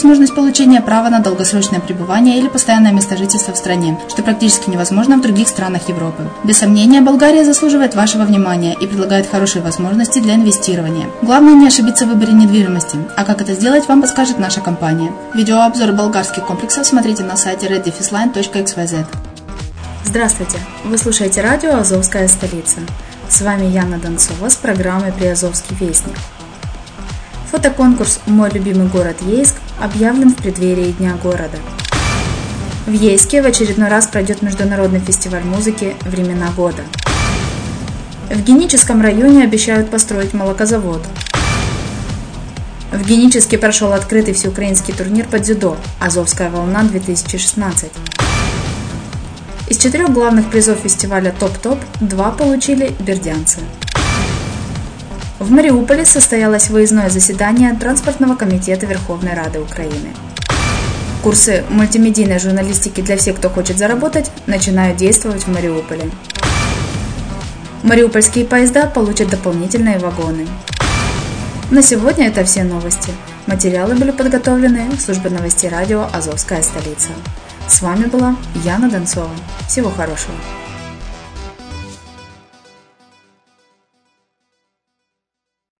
возможность получения права на долгосрочное пребывание или постоянное место жительства в стране, что практически невозможно в других странах Европы. Без сомнения, Болгария заслуживает вашего внимания и предлагает хорошие возможности для инвестирования. Главное не ошибиться в выборе недвижимости, а как это сделать, вам подскажет наша компания. Видеообзор болгарских комплексов смотрите на сайте reddefisline.xyz. Здравствуйте! Вы слушаете радио «Азовская столица». С вами Яна Донцова с программой «Приазовский вестник». Фотоконкурс «Мой любимый город Ейск» объявлен в преддверии Дня города. В Ейске в очередной раз пройдет международный фестиваль музыки «Времена года». В Геническом районе обещают построить молокозавод. В Геническе прошел открытый всеукраинский турнир по дзюдо «Азовская волна-2016». Из четырех главных призов фестиваля «Топ-топ» два получили бердянцы – в Мариуполе состоялось выездное заседание Транспортного комитета Верховной Рады Украины. Курсы мультимедийной журналистики для всех, кто хочет заработать, начинают действовать в Мариуполе. Мариупольские поезда получат дополнительные вагоны. На сегодня это все новости. Материалы были подготовлены службой новостей радио «Азовская столица». С вами была Яна Донцова. Всего хорошего.